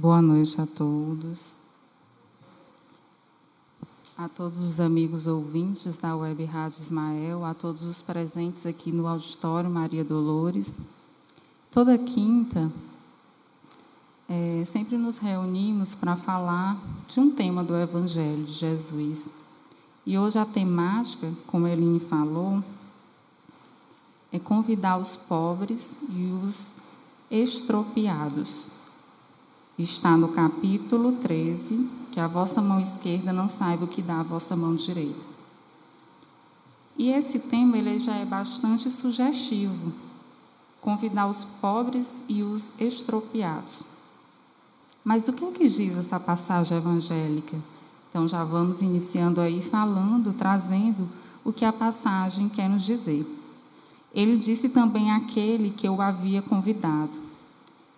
Boa noite a todos. A todos os amigos ouvintes da Web Rádio Ismael, a todos os presentes aqui no auditório Maria Dolores. Toda quinta, é, sempre nos reunimos para falar de um tema do Evangelho de Jesus. E hoje a temática, como a Eline falou, é convidar os pobres e os estropiados. Está no capítulo 13, que a vossa mão esquerda não saiba o que dá a vossa mão direita. E esse tema ele já é bastante sugestivo. Convidar os pobres e os estropiados. Mas o que é que diz essa passagem evangélica? Então já vamos iniciando aí falando, trazendo o que a passagem quer nos dizer. Ele disse também àquele que eu havia convidado: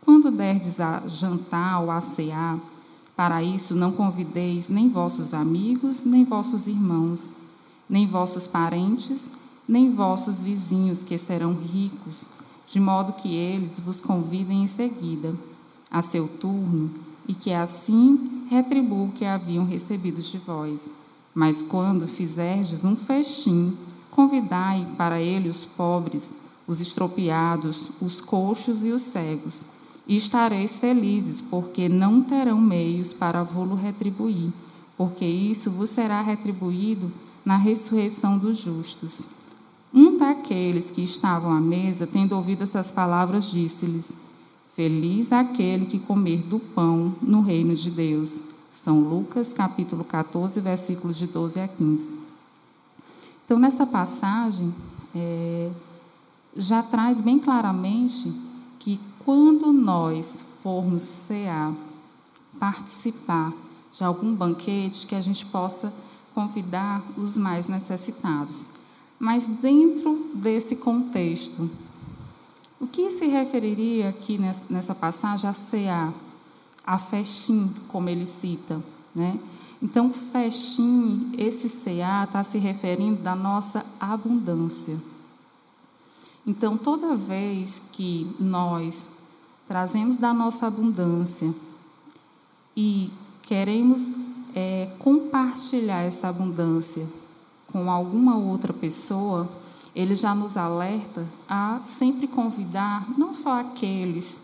Quando derdes a jantar ou a cear, para isso não convideis nem vossos amigos, nem vossos irmãos, nem vossos parentes, nem vossos vizinhos, que serão ricos, de modo que eles vos convidem em seguida, a seu turno, e que assim retribuam o que haviam recebido de vós. Mas quando fizerdes um festim, Convidai para ele os pobres, os estropiados, os coxos e os cegos, e estareis felizes, porque não terão meios para vô-lo retribuir, porque isso vos será retribuído na ressurreição dos justos. Um daqueles que estavam à mesa, tendo ouvido essas palavras, disse-lhes: Feliz aquele que comer do pão no reino de Deus. São Lucas, capítulo 14, versículos de 12 a 15. Então, nessa passagem, é, já traz bem claramente quando nós formos cear, participar de algum banquete, que a gente possa convidar os mais necessitados. Mas dentro desse contexto, o que se referiria aqui nessa passagem a cear, a festim, como ele cita, né? Então, festim, esse cear está se referindo da nossa abundância. Então, toda vez que nós trazemos da nossa abundância e queremos é, compartilhar essa abundância com alguma outra pessoa, ele já nos alerta a sempre convidar não só aqueles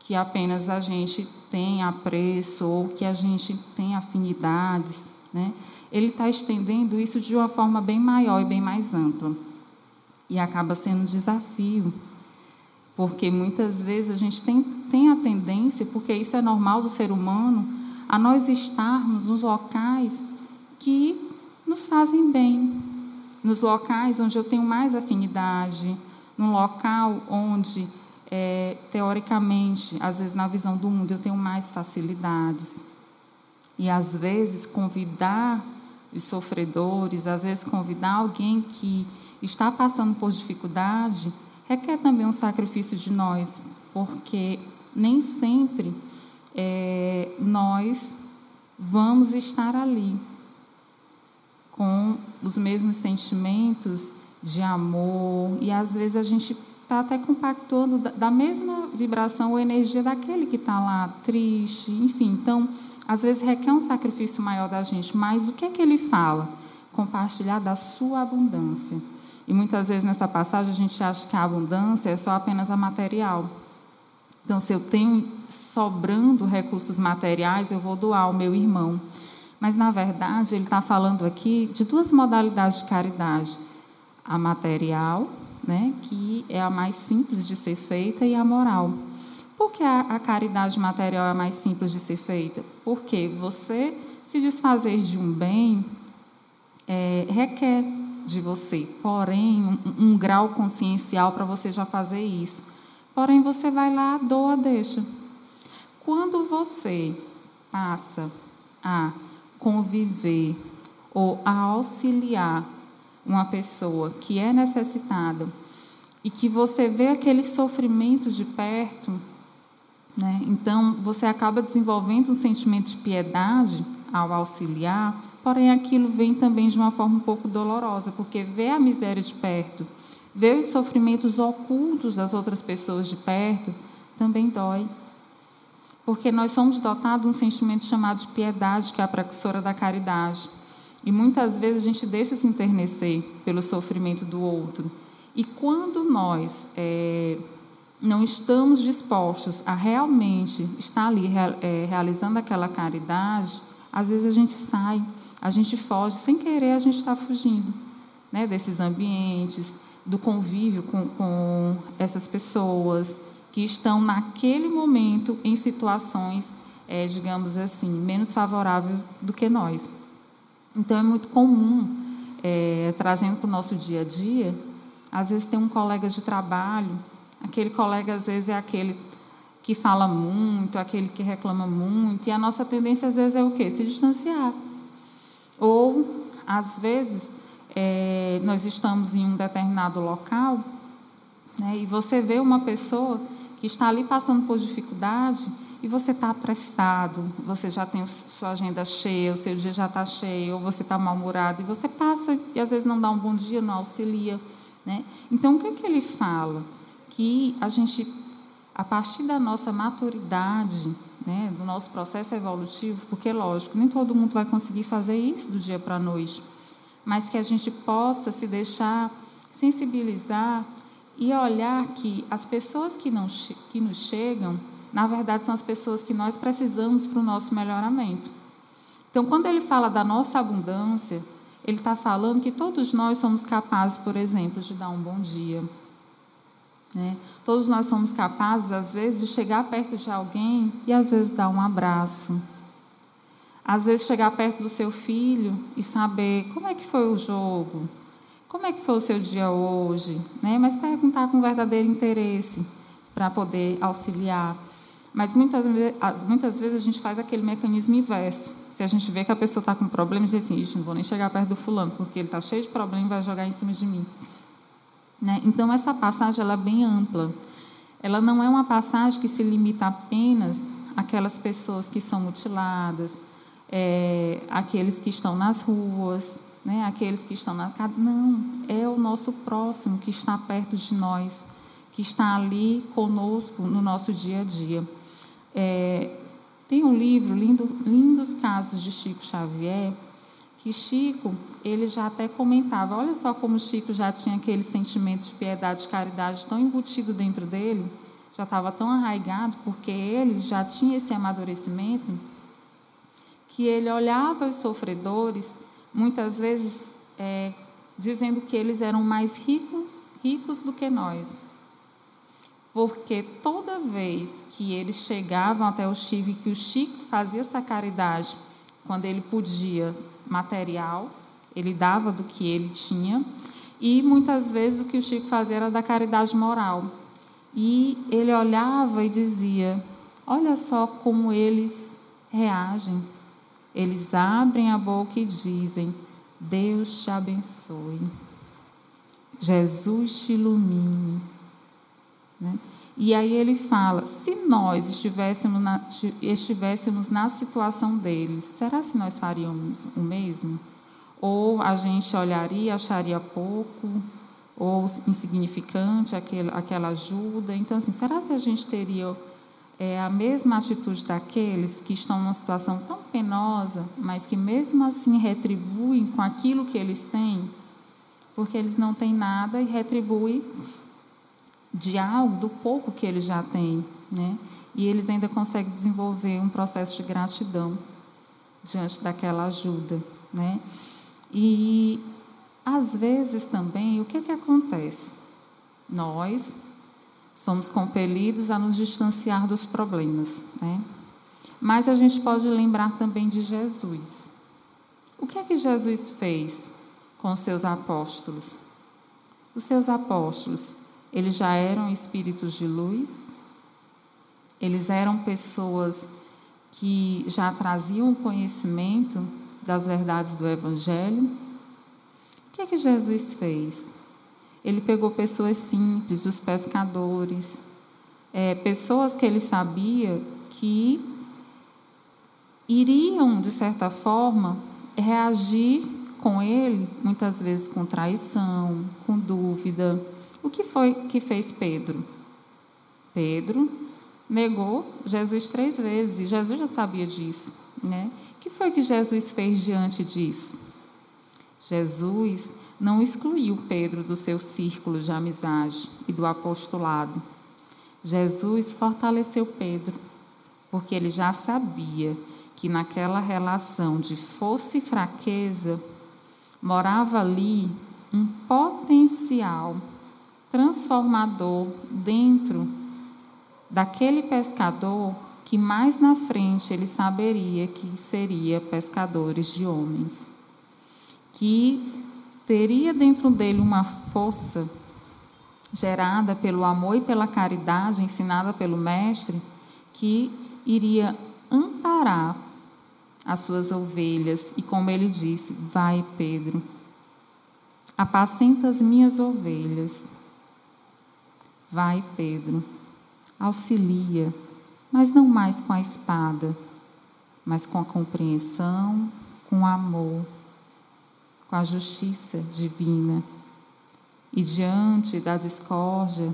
que apenas a gente tem apreço ou que a gente tem afinidades, né? ele está estendendo isso de uma forma bem maior e bem mais ampla. E acaba sendo um desafio, porque muitas vezes a gente tem, tem a tendência, porque isso é normal do ser humano, a nós estarmos nos locais que nos fazem bem, nos locais onde eu tenho mais afinidade, num local onde é, teoricamente, às vezes na visão do mundo eu tenho mais facilidades. E às vezes convidar os sofredores, às vezes convidar alguém que está passando por dificuldade, requer também um sacrifício de nós, porque nem sempre é, nós vamos estar ali com os mesmos sentimentos de amor e às vezes a gente está até compactando da mesma vibração ou energia daquele que está lá triste, enfim. Então, às vezes requer um sacrifício maior da gente, mas o que é que ele fala? Compartilhar da sua abundância. E muitas vezes nessa passagem a gente acha que a abundância é só apenas a material. Então, se eu tenho sobrando recursos materiais, eu vou doar ao meu irmão. Mas, na verdade, ele está falando aqui de duas modalidades de caridade: a material né, que é a mais simples de ser feita, e a moral. Por que a, a caridade material é a mais simples de ser feita? Porque você se desfazer de um bem é, requer de você, porém, um, um grau consciencial para você já fazer isso. Porém, você vai lá, doa, deixa. Quando você passa a conviver ou a auxiliar uma pessoa que é necessitada e que você vê aquele sofrimento de perto, né? então você acaba desenvolvendo um sentimento de piedade ao auxiliar, porém aquilo vem também de uma forma um pouco dolorosa, porque ver a miséria de perto, ver os sofrimentos ocultos das outras pessoas de perto, também dói. Porque nós somos dotados de um sentimento chamado de piedade, que é a precursora da caridade. E muitas vezes a gente deixa se enternecer pelo sofrimento do outro. E quando nós é, não estamos dispostos a realmente estar ali é, realizando aquela caridade, às vezes a gente sai, a gente foge, sem querer a gente está fugindo né, desses ambientes, do convívio com, com essas pessoas que estão naquele momento em situações, é, digamos assim, menos favoráveis do que nós. Então é muito comum, é, trazendo para o nosso dia a dia, às vezes tem um colega de trabalho Aquele colega, às vezes, é aquele que fala muito, aquele que reclama muito, e a nossa tendência, às vezes, é o quê? Se distanciar. Ou, às vezes, é, nós estamos em um determinado local né, e você vê uma pessoa que está ali passando por dificuldade e você está apressado, você já tem sua agenda cheia, o seu dia já está cheio, ou você está mal-humorado, e você passa e às vezes não dá um bom dia, não auxilia. Né? Então, o que, que ele fala? que a gente, a partir da nossa maturidade, né, do nosso processo evolutivo, porque, lógico, nem todo mundo vai conseguir fazer isso do dia para a noite, mas que a gente possa se deixar sensibilizar e olhar que as pessoas que, não, que nos chegam, na verdade, são as pessoas que nós precisamos para o nosso melhoramento. Então, quando ele fala da nossa abundância, ele está falando que todos nós somos capazes, por exemplo, de dar um bom dia, né? Todos nós somos capazes, às vezes, de chegar perto de alguém e, às vezes, dar um abraço. Às vezes, chegar perto do seu filho e saber como é que foi o jogo, como é que foi o seu dia hoje, né? mas perguntar com verdadeiro interesse para poder auxiliar. Mas muitas, muitas vezes a gente faz aquele mecanismo inverso. Se a gente vê que a pessoa está com problema, diz assim, não vou nem chegar perto do fulano, porque ele está cheio de problema e vai jogar em cima de mim. Né? Então, essa passagem ela é bem ampla. Ela não é uma passagem que se limita apenas àquelas pessoas que são mutiladas, é, aqueles que estão nas ruas, né? aqueles que estão na casa. Não, é o nosso próximo que está perto de nós, que está ali conosco no nosso dia a dia. É, tem um livro, Lindo, Lindos Casos de Chico Xavier, que Chico, ele já até comentava, olha só como Chico já tinha aquele sentimento de piedade e caridade tão embutido dentro dele, já estava tão arraigado, porque ele já tinha esse amadurecimento, que ele olhava os sofredores, muitas vezes é, dizendo que eles eram mais rico, ricos do que nós. Porque toda vez que eles chegavam até o Chico e que o Chico fazia essa caridade, quando ele podia material, ele dava do que ele tinha, e muitas vezes o que o Chico fazia era da caridade moral. E ele olhava e dizia: Olha só como eles reagem. Eles abrem a boca e dizem: Deus te abençoe. Jesus te ilumine. Né? E aí ele fala: se nós estivéssemos na, estivéssemos na situação deles, será que nós faríamos o mesmo? Ou a gente olharia, acharia pouco, ou insignificante aquele, aquela ajuda? Então, assim, será que a gente teria é, a mesma atitude daqueles que estão numa situação tão penosa, mas que mesmo assim retribuem com aquilo que eles têm? Porque eles não têm nada e retribuem de algo, do pouco que eles já têm, né? E eles ainda conseguem desenvolver um processo de gratidão diante daquela ajuda, né? E às vezes também, o que que acontece? Nós somos compelidos a nos distanciar dos problemas, né? Mas a gente pode lembrar também de Jesus. O que é que Jesus fez com os seus apóstolos? Os seus apóstolos eles já eram espíritos de luz, eles eram pessoas que já traziam conhecimento das verdades do Evangelho. O que é que Jesus fez? Ele pegou pessoas simples, os pescadores, é, pessoas que ele sabia que iriam, de certa forma, reagir com ele, muitas vezes com traição, com dúvida, o que foi que fez Pedro? Pedro negou Jesus três vezes, e Jesus já sabia disso. Né? O que foi que Jesus fez diante disso? Jesus não excluiu Pedro do seu círculo de amizade e do apostolado. Jesus fortaleceu Pedro, porque ele já sabia que naquela relação de força e fraqueza morava ali um potencial transformador dentro daquele pescador que mais na frente ele saberia que seria pescadores de homens, que teria dentro dele uma força gerada pelo amor e pela caridade ensinada pelo mestre, que iria amparar as suas ovelhas. E como ele disse: Vai, Pedro, apacenta as minhas ovelhas. Vai, Pedro, auxilia, mas não mais com a espada, mas com a compreensão, com o amor, com a justiça divina. E diante da discórdia,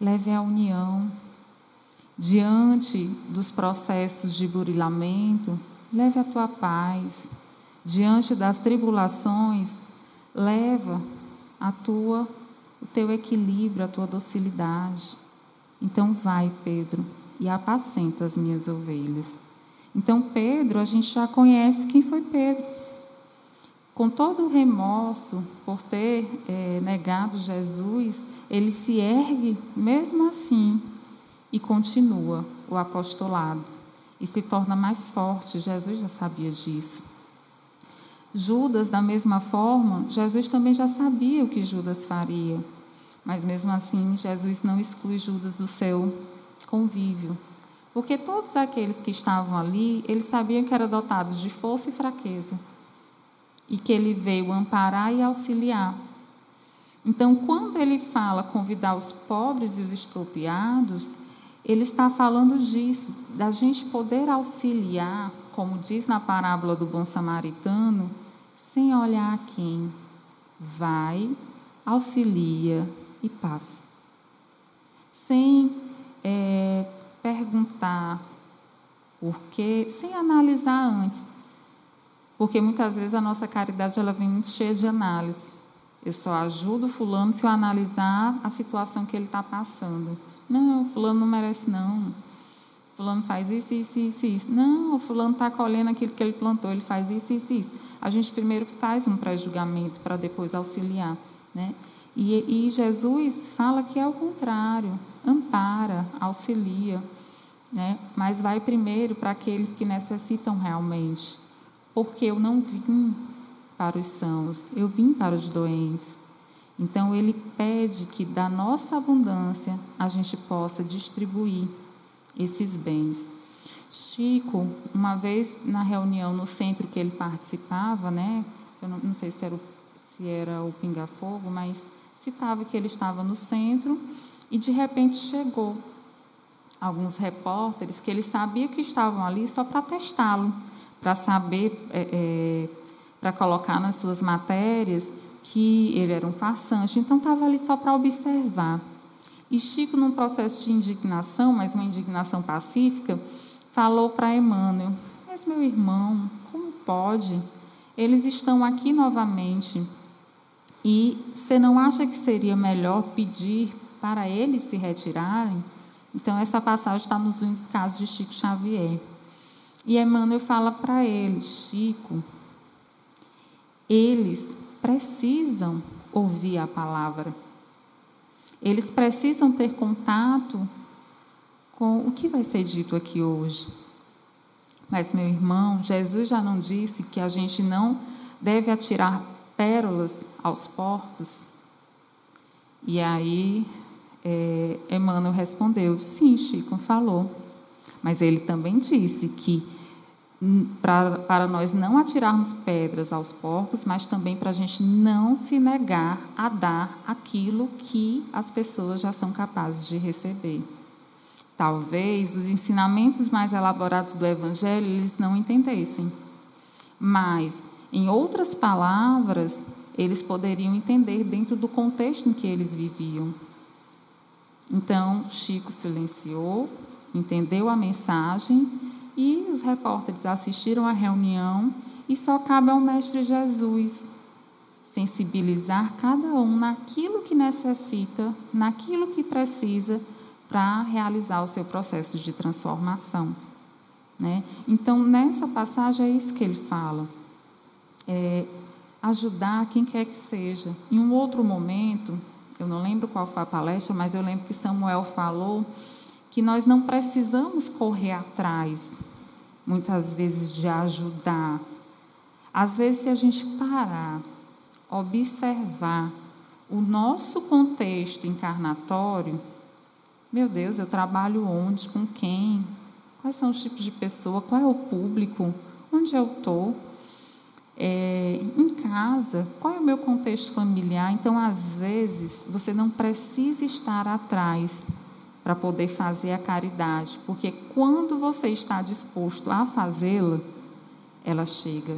leve a união. Diante dos processos de burilamento, leve a tua paz. Diante das tribulações, leva a tua o teu equilíbrio, a tua docilidade. Então vai, Pedro, e apacenta as minhas ovelhas. Então Pedro, a gente já conhece quem foi Pedro. Com todo o remorso por ter é, negado Jesus, ele se ergue mesmo assim e continua o apostolado e se torna mais forte. Jesus já sabia disso. Judas, da mesma forma, Jesus também já sabia o que Judas faria. Mas mesmo assim, Jesus não exclui Judas do seu convívio. Porque todos aqueles que estavam ali, eles sabiam que eram dotados de força e fraqueza. E que ele veio amparar e auxiliar. Então, quando ele fala convidar os pobres e os estropiados, ele está falando disso, da gente poder auxiliar, como diz na parábola do bom samaritano, sem olhar a quem. Vai, auxilia e passa. Sem é, perguntar por quê, sem analisar antes. Porque muitas vezes a nossa caridade ela vem muito cheia de análise. Eu só ajudo fulano se eu analisar a situação que ele está passando. Não, fulano não merece não. Fulano faz isso, isso, isso, isso. Não, fulano está colhendo aquilo que ele plantou, ele faz isso, isso, isso. A gente primeiro faz um pré-julgamento para depois auxiliar. Né? E, e Jesus fala que é o contrário, ampara, auxilia, né? mas vai primeiro para aqueles que necessitam realmente. Porque eu não vim para os sãos, eu vim para os doentes. Então, ele pede que da nossa abundância a gente possa distribuir esses bens. Chico, uma vez na reunião no centro que ele participava, né? Eu não, não sei se era, o, se era o Pinga Fogo, mas citava que ele estava no centro e de repente chegou alguns repórteres que ele sabia que estavam ali só para testá-lo, para saber, é, é, para colocar nas suas matérias que ele era um farsante. Então estava ali só para observar. E Chico, num processo de indignação, mas uma indignação pacífica, falou para Emmanuel: Mas meu irmão, como pode? Eles estão aqui novamente. E você não acha que seria melhor pedir para eles se retirarem? Então, essa passagem está nos lindos casos de Chico Xavier. E Emmanuel fala para ele: Chico, eles precisam ouvir a palavra. Eles precisam ter contato com o que vai ser dito aqui hoje. Mas, meu irmão, Jesus já não disse que a gente não deve atirar pérolas aos porcos? E aí, é, Emmanuel respondeu: Sim, Chico falou. Mas ele também disse que hum, pra, para nós não atirarmos pedras aos porcos, mas também para a gente não se negar a dar aquilo que as pessoas já são capazes de receber. Talvez os ensinamentos mais elaborados do Evangelho eles não entendessem, mas em outras palavras, eles poderiam entender dentro do contexto em que eles viviam. Então, Chico silenciou entendeu a mensagem e os repórteres assistiram à reunião e só cabe ao Mestre Jesus sensibilizar cada um naquilo que necessita, naquilo que precisa para realizar o seu processo de transformação. Né? Então, nessa passagem é isso que ele fala. É ajudar quem quer que seja. Em um outro momento, eu não lembro qual foi a palestra, mas eu lembro que Samuel falou que nós não precisamos correr atrás, muitas vezes, de ajudar. Às vezes, se a gente parar, observar o nosso contexto encarnatório, meu Deus, eu trabalho onde, com quem, quais são os tipos de pessoa, qual é o público, onde eu estou. É, em casa, qual é o meu contexto familiar? Então, às vezes, você não precisa estar atrás para poder fazer a caridade, porque quando você está disposto a fazê-la, ela chega.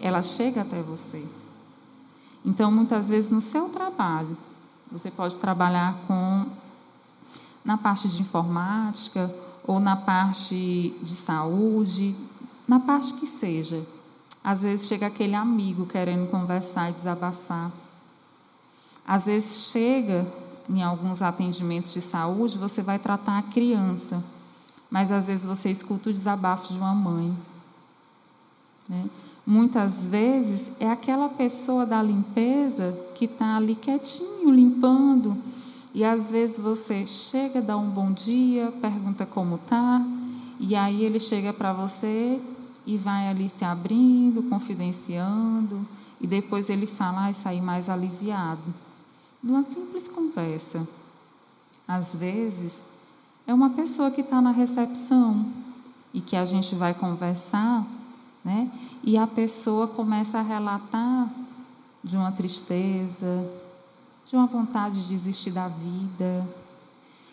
Ela chega até você. Então, muitas vezes, no seu trabalho, você pode trabalhar com na parte de informática ou na parte de saúde, na parte que seja. Às vezes chega aquele amigo querendo conversar e desabafar. Às vezes chega em alguns atendimentos de saúde, você vai tratar a criança, mas às vezes você escuta o desabafo de uma mãe. Né? Muitas vezes é aquela pessoa da limpeza que está ali quietinho, limpando, e às vezes você chega, dá um bom dia, pergunta como tá, e aí ele chega para você e vai ali se abrindo, confidenciando, e depois ele fala, ah, sair mais aliviado. Numa simples conversa. Às vezes, é uma pessoa que está na recepção e que a gente vai conversar, né? E a pessoa começa a relatar de uma tristeza, de uma vontade de desistir da vida.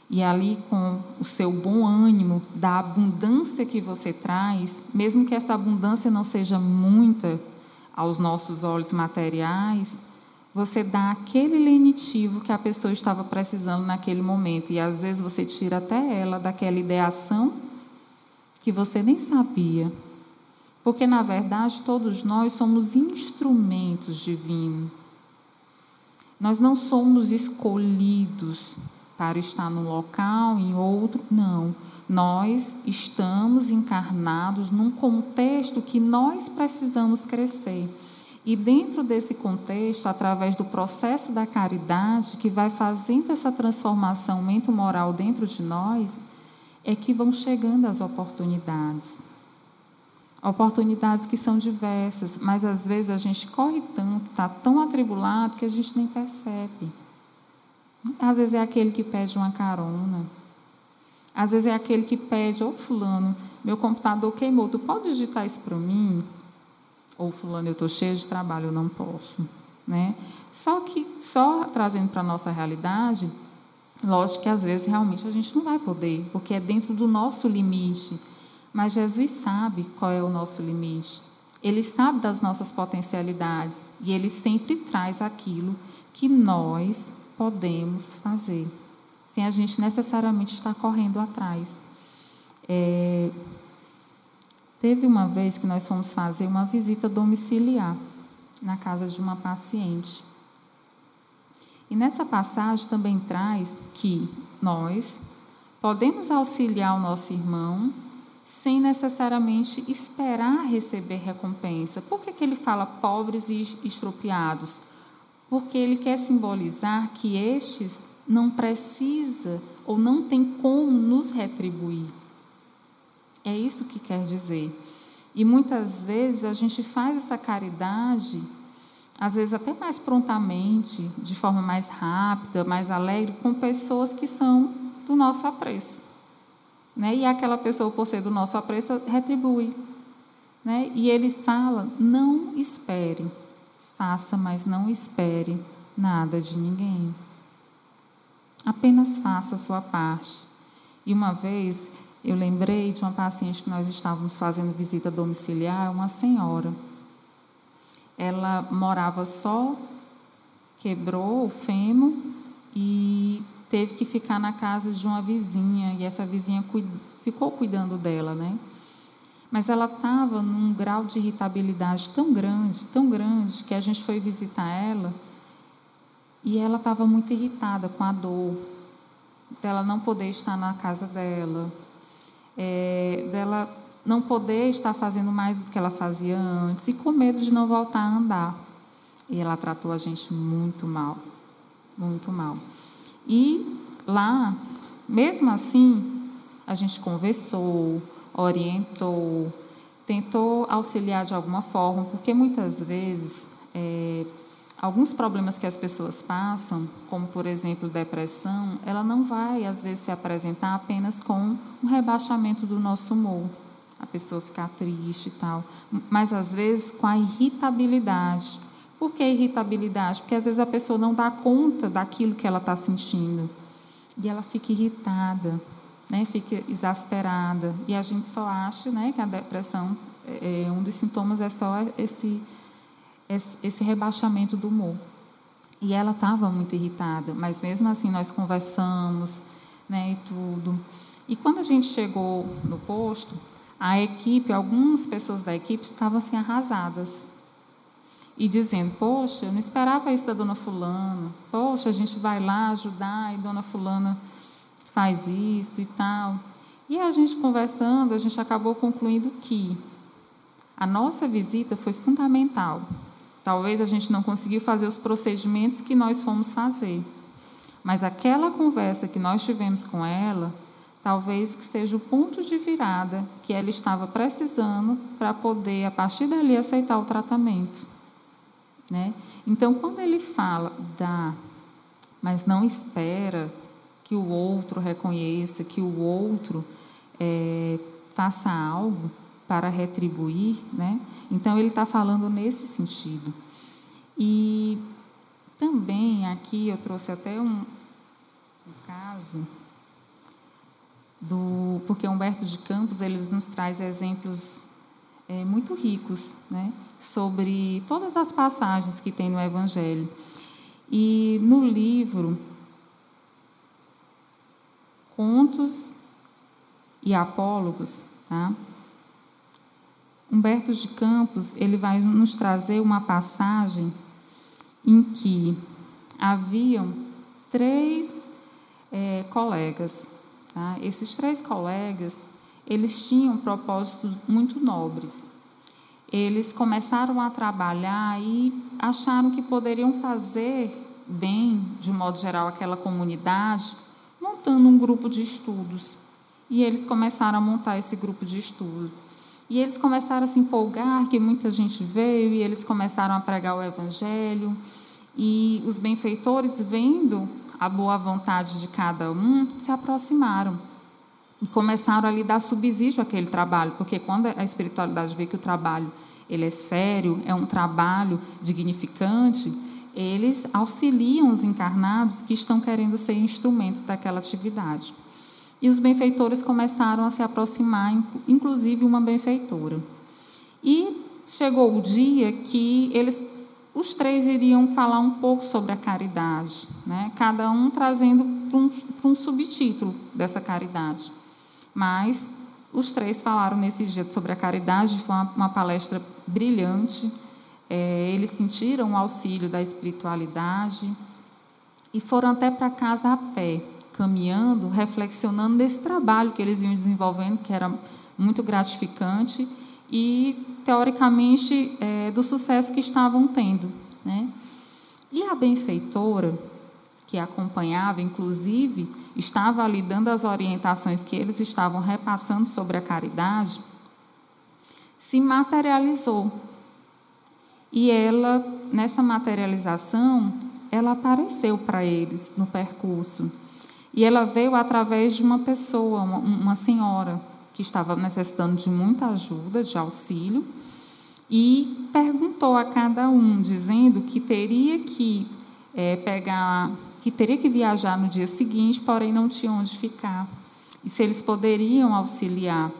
E ali, com o seu bom ânimo, da abundância que você traz, mesmo que essa abundância não seja muita aos nossos olhos materiais, você dá aquele lenitivo que a pessoa estava precisando naquele momento. E às vezes você tira até ela daquela ideação que você nem sabia. Porque, na verdade, todos nós somos instrumentos divinos nós não somos escolhidos para estar num local, em outro, não. Nós estamos encarnados num contexto que nós precisamos crescer. E dentro desse contexto, através do processo da caridade, que vai fazendo essa transformação mento-moral dentro de nós, é que vão chegando as oportunidades. Oportunidades que são diversas, mas às vezes a gente corre tanto, está tão atribulado que a gente nem percebe. Às vezes é aquele que pede uma carona. Às vezes é aquele que pede, ô oh, fulano, meu computador queimou, tu pode digitar isso para mim? Ou fulano, eu estou cheio de trabalho, eu não posso. Né? Só que, só trazendo para a nossa realidade, lógico que às vezes realmente a gente não vai poder, porque é dentro do nosso limite. Mas Jesus sabe qual é o nosso limite. Ele sabe das nossas potencialidades e ele sempre traz aquilo que nós podemos fazer, sem a gente necessariamente estar correndo atrás. É... Teve uma vez que nós fomos fazer uma visita domiciliar na casa de uma paciente. E nessa passagem também traz que nós podemos auxiliar o nosso irmão sem necessariamente esperar receber recompensa. Por que, que ele fala pobres e estropiados? Porque ele quer simbolizar que estes não precisa ou não tem como nos retribuir. É isso que quer dizer. E muitas vezes a gente faz essa caridade, às vezes até mais prontamente, de forma mais rápida, mais alegre, com pessoas que são do nosso apreço. Né? E aquela pessoa, por ser do nosso apreço, retribui. Né? E ele fala: não espere, faça, mas não espere nada de ninguém. Apenas faça a sua parte. E uma vez eu lembrei de uma paciente que nós estávamos fazendo visita domiciliar, uma senhora. Ela morava só, quebrou o fêmur e teve que ficar na casa de uma vizinha e essa vizinha ficou cuidando dela, né? Mas ela estava num grau de irritabilidade tão grande, tão grande, que a gente foi visitar ela e ela estava muito irritada com a dor dela não poder estar na casa dela, é, dela não poder estar fazendo mais do que ela fazia antes e com medo de não voltar a andar. E ela tratou a gente muito mal, muito mal. E lá, mesmo assim, a gente conversou, orientou, tentou auxiliar de alguma forma, porque muitas vezes é, alguns problemas que as pessoas passam, como por exemplo depressão, ela não vai às vezes se apresentar apenas com um rebaixamento do nosso humor, a pessoa ficar triste e tal, mas às vezes com a irritabilidade. Por que irritabilidade? Porque às vezes a pessoa não dá conta daquilo que ela está sentindo e ela fica irritada, né? Fica exasperada e a gente só acha, né, que a depressão é, é um dos sintomas é só esse esse rebaixamento do humor. E ela estava muito irritada, mas mesmo assim nós conversamos, né, e tudo. E quando a gente chegou no posto, a equipe, algumas pessoas da equipe estavam assim arrasadas. E dizendo, poxa, eu não esperava isso da dona fulana. Poxa, a gente vai lá ajudar e dona fulana faz isso e tal. E a gente conversando, a gente acabou concluindo que a nossa visita foi fundamental Talvez a gente não conseguiu fazer os procedimentos que nós fomos fazer. Mas aquela conversa que nós tivemos com ela, talvez que seja o ponto de virada que ela estava precisando para poder, a partir dali, aceitar o tratamento. Né? Então, quando ele fala, dá, mas não espera que o outro reconheça, que o outro é, faça algo para retribuir, né? Então, ele está falando nesse sentido. E também aqui eu trouxe até um, um caso do porque Humberto de Campos ele nos traz exemplos é, muito ricos, né, sobre todas as passagens que tem no Evangelho. E no livro Contos e Apólogos, tá? Humberto de Campos ele vai nos trazer uma passagem em que haviam três é, colegas. Tá? Esses três colegas eles tinham propósitos muito nobres. Eles começaram a trabalhar e acharam que poderiam fazer bem, de um modo geral, aquela comunidade, montando um grupo de estudos. E eles começaram a montar esse grupo de estudos. E eles começaram a se empolgar, que muita gente veio, e eles começaram a pregar o Evangelho. E os benfeitores, vendo a boa vontade de cada um, se aproximaram começaram a lhe dar subsídio àquele trabalho, porque quando a espiritualidade vê que o trabalho ele é sério, é um trabalho dignificante, eles auxiliam os encarnados que estão querendo ser instrumentos daquela atividade. E os benfeitores começaram a se aproximar, inclusive uma benfeitora. E chegou o dia que eles, os três iriam falar um pouco sobre a caridade, né? cada um trazendo para um, um subtítulo dessa caridade. Mas os três falaram nesse dia sobre a caridade, foi uma, uma palestra brilhante. É, eles sentiram o auxílio da espiritualidade e foram até para casa a pé caminhando, reflexionando nesse trabalho que eles iam desenvolvendo, que era muito gratificante, e, teoricamente, é, do sucesso que estavam tendo. Né? E a benfeitora, que acompanhava, inclusive, estava ali dando as orientações que eles estavam repassando sobre a caridade, se materializou. E ela, nessa materialização, ela apareceu para eles no percurso. E ela veio através de uma pessoa, uma, uma senhora, que estava necessitando de muita ajuda, de auxílio, e perguntou a cada um, dizendo que teria que é, pegar, que teria que viajar no dia seguinte, porém não tinha onde ficar. E se eles poderiam auxiliar.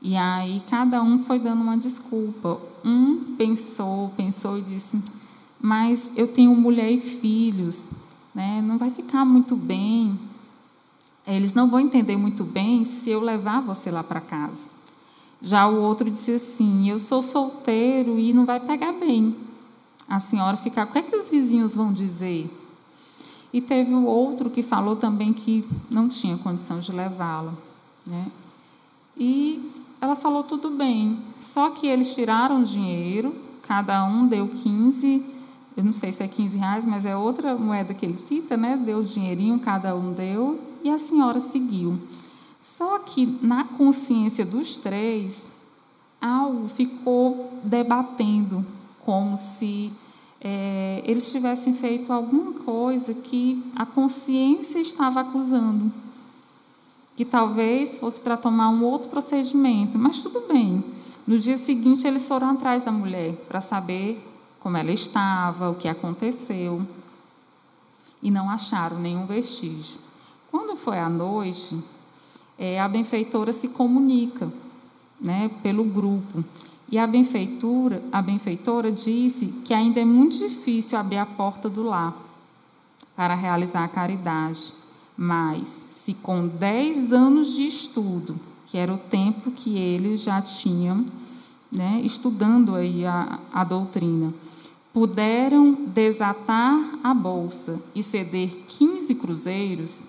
E aí cada um foi dando uma desculpa. Um pensou, pensou e disse: Mas eu tenho mulher e filhos né? não vai ficar muito bem. Eles não vão entender muito bem se eu levar você lá para casa. Já o outro disse assim: Eu sou solteiro e não vai pegar bem. A senhora ficar, o que é que os vizinhos vão dizer? E teve o outro que falou também que não tinha condição de levá-la. Né? E ela falou tudo bem, só que eles tiraram dinheiro, cada um deu 15, eu não sei se é 15 reais, mas é outra moeda que ele cita, né? Deu dinheirinho, cada um deu, e a senhora seguiu. Só que na consciência dos três, algo ficou debatendo, como se é, eles tivessem feito alguma coisa que a consciência estava acusando. Que talvez fosse para tomar um outro procedimento, mas tudo bem. No dia seguinte, eles foram atrás da mulher para saber como ela estava, o que aconteceu, e não acharam nenhum vestígio. Quando foi à noite, é, a benfeitora se comunica né, pelo grupo e a benfeitura, a benfeitora disse que ainda é muito difícil abrir a porta do lar para realizar a caridade, mas se com 10 anos de estudo, que era o tempo que eles já tinham né, estudando aí a, a doutrina, puderam desatar a bolsa e ceder 15 cruzeiros,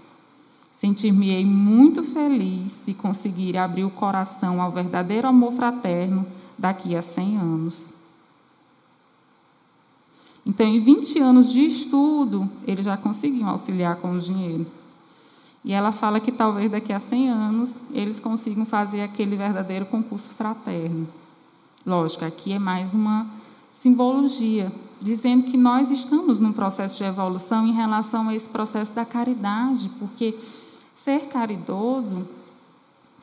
sentir-me-ei muito feliz se conseguir abrir o coração ao verdadeiro amor fraterno daqui a 100 anos. Então, em 20 anos de estudo, eles já conseguiam auxiliar com o dinheiro. E ela fala que talvez daqui a 100 anos eles consigam fazer aquele verdadeiro concurso fraterno. Lógico, aqui é mais uma simbologia, dizendo que nós estamos num processo de evolução em relação a esse processo da caridade, porque ser caridoso,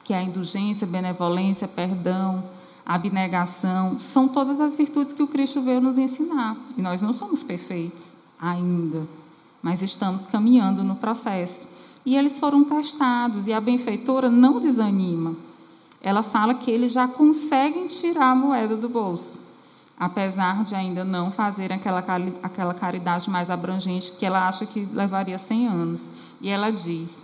que é a indulgência, benevolência, perdão, abnegação, são todas as virtudes que o Cristo veio nos ensinar. E nós não somos perfeitos ainda, mas estamos caminhando no processo. E eles foram testados, e a benfeitora não desanima. Ela fala que eles já conseguem tirar a moeda do bolso, apesar de ainda não fazer aquela, aquela caridade mais abrangente que ela acha que levaria 100 anos. E ela diz: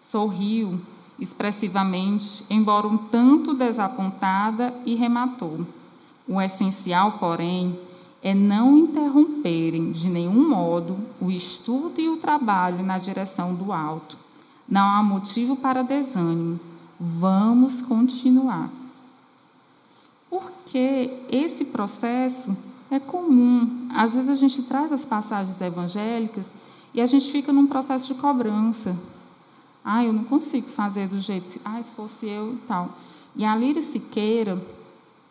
sorriu expressivamente, embora um tanto desapontada, e rematou. O essencial, porém, é não interromperem de nenhum modo o estudo e o trabalho na direção do alto. Não há motivo para desânimo. Vamos continuar. Porque esse processo é comum. Às vezes a gente traz as passagens evangélicas e a gente fica num processo de cobrança. Ah, eu não consigo fazer do jeito, ah, se fosse eu e tal. E a Lírio Siqueira,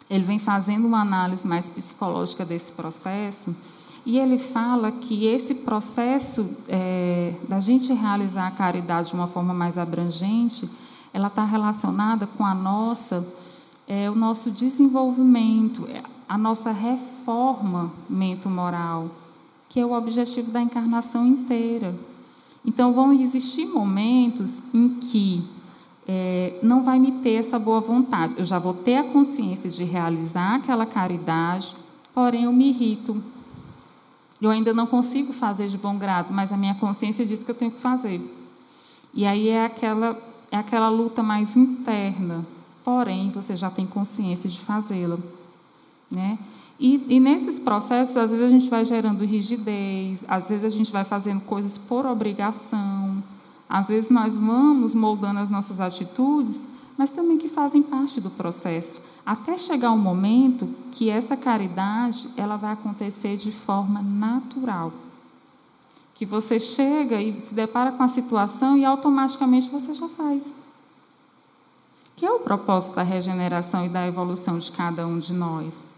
ele vem fazendo uma análise mais psicológica desse processo, e ele fala que esse processo é, da gente realizar a caridade de uma forma mais abrangente, ela está relacionada com a nossa, é, o nosso desenvolvimento, a nossa reforma mento-moral, que é o objetivo da encarnação inteira. Então, vão existir momentos em que é, não vai me ter essa boa vontade. Eu já vou ter a consciência de realizar aquela caridade, porém eu me irrito. Eu ainda não consigo fazer de bom grado, mas a minha consciência diz que eu tenho que fazer. E aí é aquela, é aquela luta mais interna, porém você já tem consciência de fazê-la. Né? E, e, nesses processos, às vezes a gente vai gerando rigidez, às vezes a gente vai fazendo coisas por obrigação, às vezes nós vamos moldando as nossas atitudes, mas também que fazem parte do processo, até chegar um momento que essa caridade ela vai acontecer de forma natural. Que você chega e se depara com a situação e automaticamente você já faz. Que é o propósito da regeneração e da evolução de cada um de nós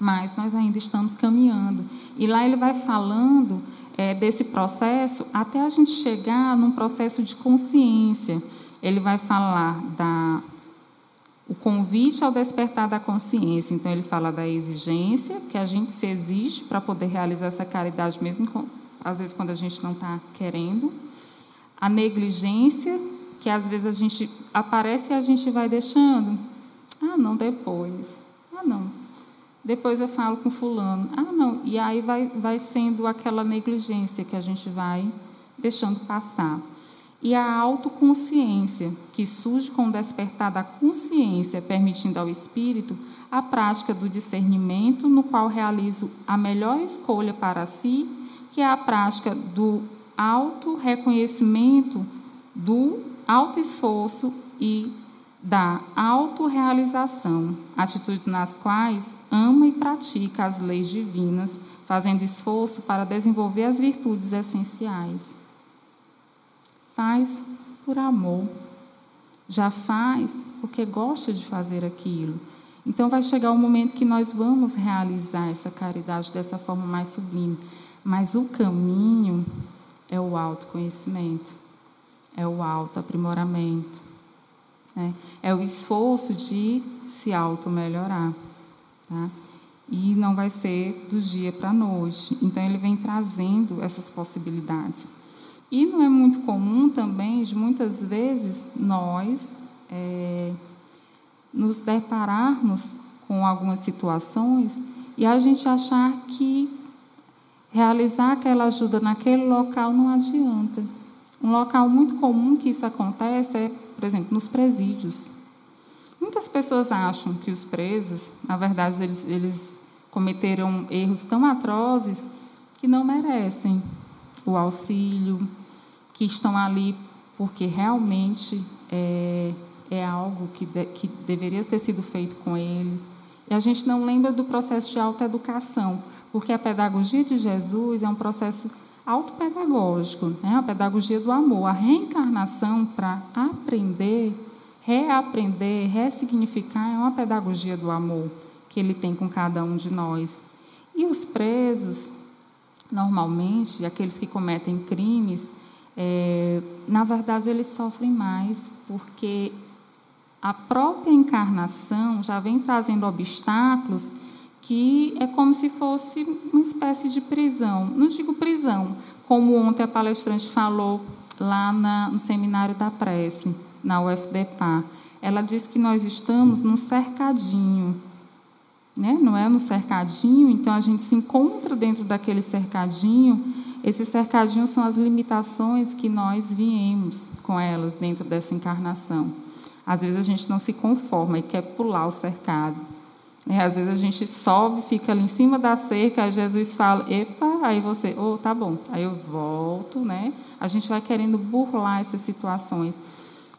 mas nós ainda estamos caminhando. E lá ele vai falando é, desse processo até a gente chegar num processo de consciência. Ele vai falar da o convite ao despertar da consciência. Então ele fala da exigência que a gente se exige para poder realizar essa caridade mesmo com, às vezes quando a gente não está querendo. A negligência que às vezes a gente aparece e a gente vai deixando. Ah, não depois. Ah, não depois eu falo com fulano. Ah, não. E aí vai, vai sendo aquela negligência que a gente vai deixando passar. E a autoconsciência, que surge com o despertar da consciência, permitindo ao espírito a prática do discernimento, no qual realizo a melhor escolha para si, que é a prática do auto-reconhecimento, do auto-esforço e da autorrealização, atitudes nas quais ama e pratica as leis divinas, fazendo esforço para desenvolver as virtudes essenciais. Faz por amor. Já faz porque gosta de fazer aquilo. Então vai chegar o um momento que nós vamos realizar essa caridade dessa forma mais sublime. Mas o caminho é o autoconhecimento, é o autoaprimoramento né? É o esforço de se auto-melhorar. Tá? E não vai ser do dia para a noite. Então, ele vem trazendo essas possibilidades. E não é muito comum também, de muitas vezes, nós é, nos depararmos com algumas situações e a gente achar que realizar aquela ajuda naquele local não adianta. Um local muito comum que isso acontece é por exemplo, nos presídios. Muitas pessoas acham que os presos, na verdade, eles, eles cometeram erros tão atrozes que não merecem o auxílio, que estão ali porque realmente é, é algo que, de, que deveria ter sido feito com eles. E a gente não lembra do processo de autoeducação, porque a pedagogia de Jesus é um processo autopedagógico, né? a pedagogia do amor, a reencarnação para aprender, reaprender, ressignificar é uma pedagogia do amor que ele tem com cada um de nós. E os presos, normalmente, aqueles que cometem crimes, é, na verdade, eles sofrem mais, porque a própria encarnação já vem trazendo obstáculos que é como se fosse uma espécie de prisão. Não digo prisão, como ontem a palestrante falou lá na, no seminário da prece, na UFDPA. Ela disse que nós estamos num cercadinho. Né? Não é no cercadinho, então a gente se encontra dentro daquele cercadinho. Esse cercadinho são as limitações que nós viemos com elas dentro dessa encarnação. Às vezes a gente não se conforma e quer pular o cercado. É, às vezes a gente sobe, fica ali em cima da cerca, aí Jesus fala, epa, aí você, oh, tá bom, aí eu volto, né? A gente vai querendo burlar essas situações.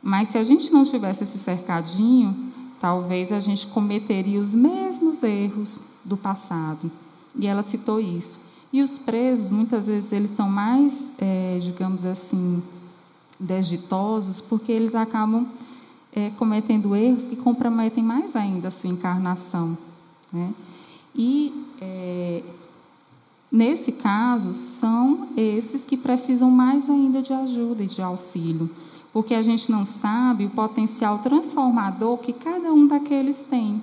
Mas se a gente não tivesse esse cercadinho, talvez a gente cometeria os mesmos erros do passado. E ela citou isso. E os presos, muitas vezes, eles são mais, é, digamos assim, desditosos, porque eles acabam é, cometendo erros que comprometem mais ainda a sua encarnação. Né? E, é, nesse caso, são esses que precisam mais ainda de ajuda e de auxílio, porque a gente não sabe o potencial transformador que cada um daqueles tem.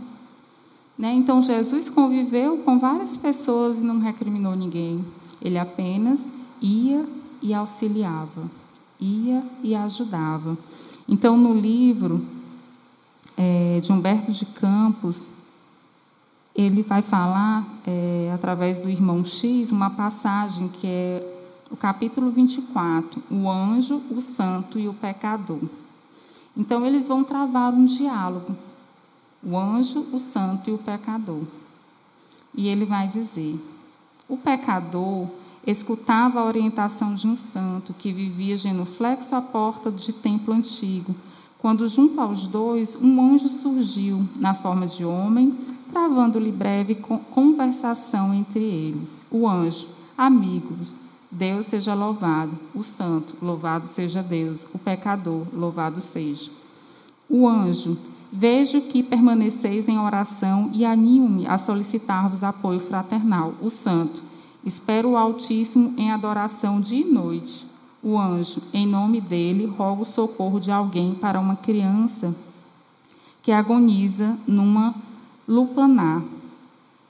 Né? Então, Jesus conviveu com várias pessoas e não recriminou ninguém. Ele apenas ia e auxiliava, ia e ajudava. Então, no livro é, de Humberto de Campos, ele vai falar, é, através do irmão X, uma passagem que é o capítulo 24, o anjo, o santo e o pecador. Então, eles vão travar um diálogo, o anjo, o santo e o pecador. E ele vai dizer: o pecador escutava a orientação de um santo que vivia genuflexo à porta de templo antigo, quando junto aos dois um anjo surgiu na forma de homem, travando-lhe breve conversação entre eles. O anjo, amigos, Deus seja louvado, o santo, louvado seja Deus, o pecador, louvado seja. O anjo, vejo que permaneceis em oração e animo-me a solicitar-vos apoio fraternal. O santo, Espero o Altíssimo em adoração dia e noite. O anjo, em nome dele, roga o socorro de alguém para uma criança que agoniza numa lupanar.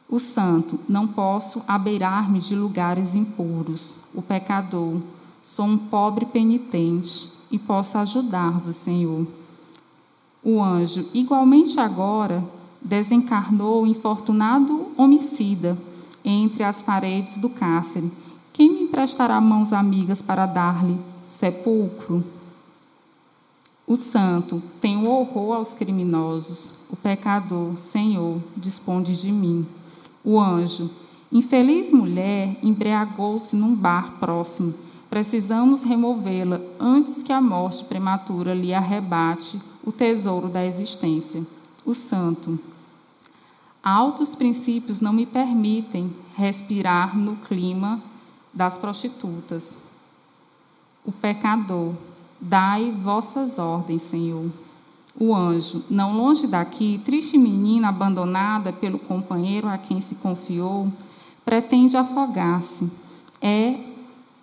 O santo, não posso abeirar-me de lugares impuros. O pecador, sou um pobre penitente e posso ajudar-vos, Senhor. O anjo, igualmente agora, desencarnou o infortunado homicida entre as paredes do cárcere. Quem me emprestará mãos amigas para dar-lhe sepulcro? O santo tem o horror aos criminosos. O pecador, Senhor, disponde de mim. O anjo, infeliz mulher, embriagou-se num bar próximo. Precisamos removê-la antes que a morte prematura lhe arrebate o tesouro da existência. O santo, altos princípios não me permitem respirar no clima das prostitutas. O pecador, dai vossas ordens, Senhor. O anjo, não longe daqui, triste menina abandonada pelo companheiro a quem se confiou, pretende afogar-se. É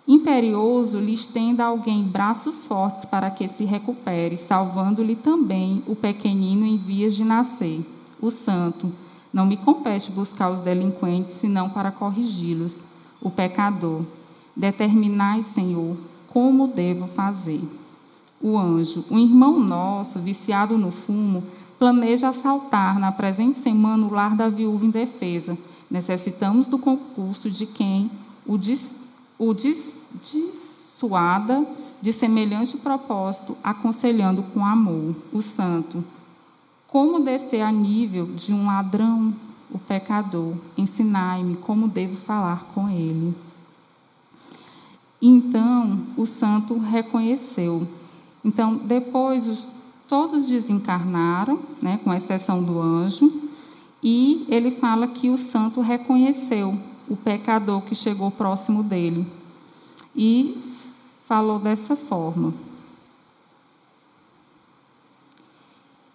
imperioso lhe estenda alguém braços fortes para que se recupere, salvando-lhe também o pequenino em vias de nascer. O santo, não me compete buscar os delinquentes, senão para corrigi-los. O pecador, determinai, Senhor, como devo fazer. O anjo, um irmão nosso, viciado no fumo, planeja assaltar na presente semana o lar da viúva indefesa. Necessitamos do concurso de quem o, dis, o dis, dissuada de semelhante propósito, aconselhando com amor o santo. Como descer a nível de um ladrão, o pecador? Ensinai-me como devo falar com ele. Então o santo reconheceu então, depois, os, todos desencarnaram, né, com exceção do anjo, e ele fala que o santo reconheceu o pecador que chegou próximo dele. E falou dessa forma.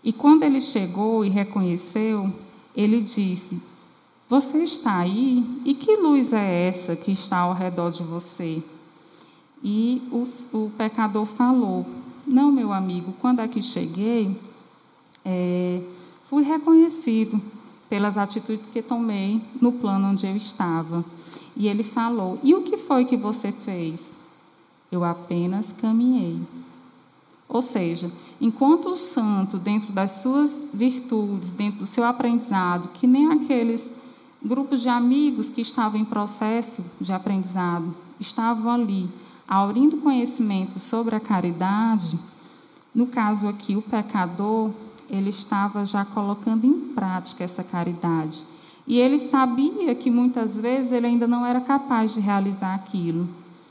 E quando ele chegou e reconheceu, ele disse: Você está aí? E que luz é essa que está ao redor de você? E o, o pecador falou: não, meu amigo, quando aqui cheguei, é, fui reconhecido pelas atitudes que tomei no plano onde eu estava. E ele falou: E o que foi que você fez? Eu apenas caminhei. Ou seja, enquanto o santo, dentro das suas virtudes, dentro do seu aprendizado, que nem aqueles grupos de amigos que estavam em processo de aprendizado, estavam ali aurindo conhecimento sobre a caridade, no caso aqui, o pecador, ele estava já colocando em prática essa caridade. E ele sabia que muitas vezes ele ainda não era capaz de realizar aquilo,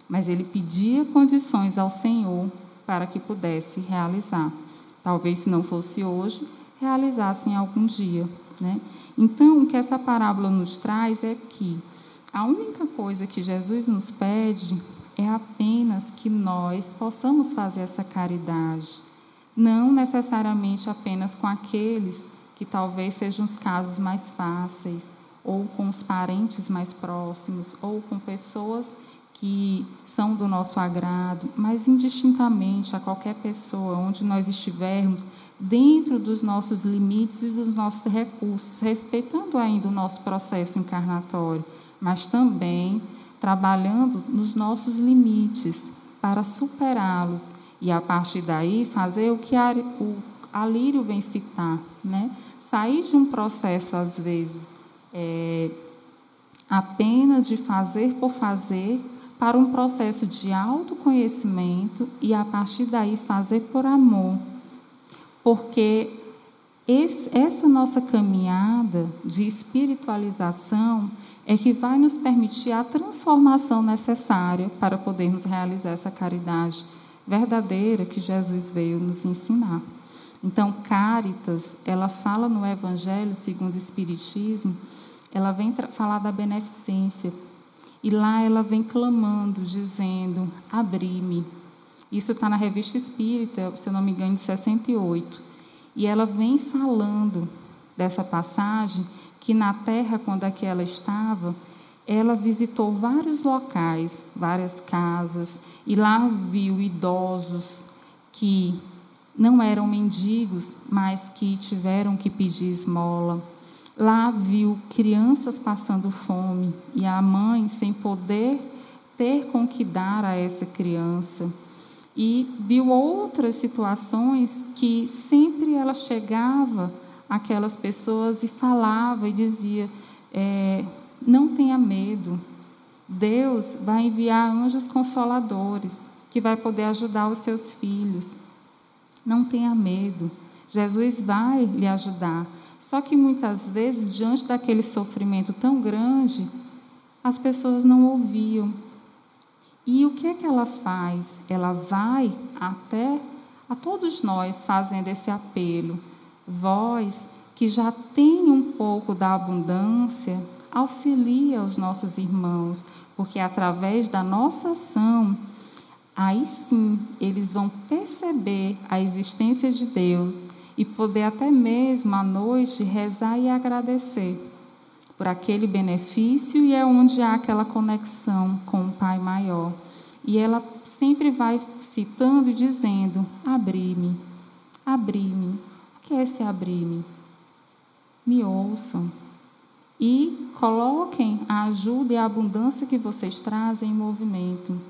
mas ele pedia condições ao Senhor para que pudesse realizar. Talvez, se não fosse hoje, realizasse em algum dia. Né? Então, o que essa parábola nos traz é que a única coisa que Jesus nos pede é apenas que nós possamos fazer essa caridade. Não necessariamente apenas com aqueles que talvez sejam os casos mais fáceis, ou com os parentes mais próximos, ou com pessoas que são do nosso agrado, mas indistintamente a qualquer pessoa, onde nós estivermos, dentro dos nossos limites e dos nossos recursos, respeitando ainda o nosso processo encarnatório, mas também trabalhando nos nossos limites para superá-los e a partir daí fazer o que o Alírio vem citar, né? sair de um processo às vezes é, apenas de fazer por fazer para um processo de autoconhecimento e a partir daí fazer por amor, porque esse, essa nossa caminhada de espiritualização é que vai nos permitir a transformação necessária para podermos realizar essa caridade verdadeira que Jesus veio nos ensinar. Então, Caritas, ela fala no Evangelho segundo o Espiritismo, ela vem falar da beneficência. E lá ela vem clamando, dizendo: abri-me. Isso está na revista Espírita, se eu não me engano, de 68. E ela vem falando dessa passagem que na terra, quando aqui ela estava, ela visitou vários locais, várias casas, e lá viu idosos que não eram mendigos, mas que tiveram que pedir esmola. Lá viu crianças passando fome e a mãe sem poder ter com que dar a essa criança. E viu outras situações que sempre ela chegava aquelas pessoas e falava e dizia: é, não tenha medo, Deus vai enviar anjos consoladores que vai poder ajudar os seus filhos. Não tenha medo, Jesus vai lhe ajudar. Só que muitas vezes, diante daquele sofrimento tão grande, as pessoas não ouviam. E o que é que ela faz? Ela vai até a todos nós fazendo esse apelo. Vós que já tem um pouco da abundância, auxilia os nossos irmãos, porque através da nossa ação, aí sim eles vão perceber a existência de Deus e poder até mesmo à noite rezar e agradecer por aquele benefício e é onde há aquela conexão com o Pai maior. E ela sempre vai citando e dizendo: abri-me, abri-me. O que é esse abri-me? Me ouçam e coloquem a ajuda e a abundância que vocês trazem em movimento.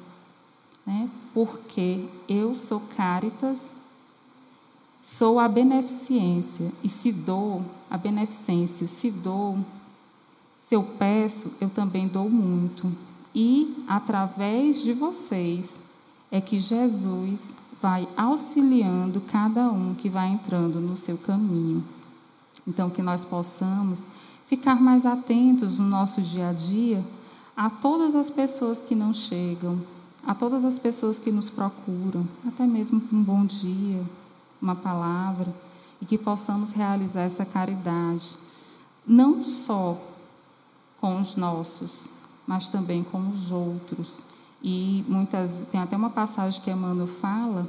Né? Porque eu sou Caritas, sou a beneficência, e se dou a beneficência, se dou, se eu peço, eu também dou muito. E através de vocês é que Jesus vai auxiliando cada um que vai entrando no seu caminho. Então, que nós possamos ficar mais atentos no nosso dia a dia a todas as pessoas que não chegam, a todas as pessoas que nos procuram, até mesmo um bom dia, uma palavra, e que possamos realizar essa caridade, não só com os nossos, mas também com os outros. E muitas tem até uma passagem que Emmanuel fala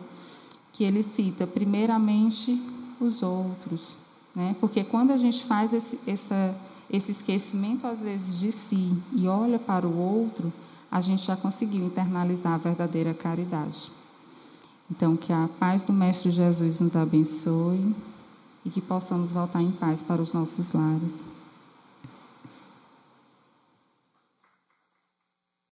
que ele cita primeiramente os outros, né? Porque quando a gente faz esse, essa esse esquecimento, às vezes, de si e olha para o outro, a gente já conseguiu internalizar a verdadeira caridade. Então, que a paz do Mestre Jesus nos abençoe e que possamos voltar em paz para os nossos lares.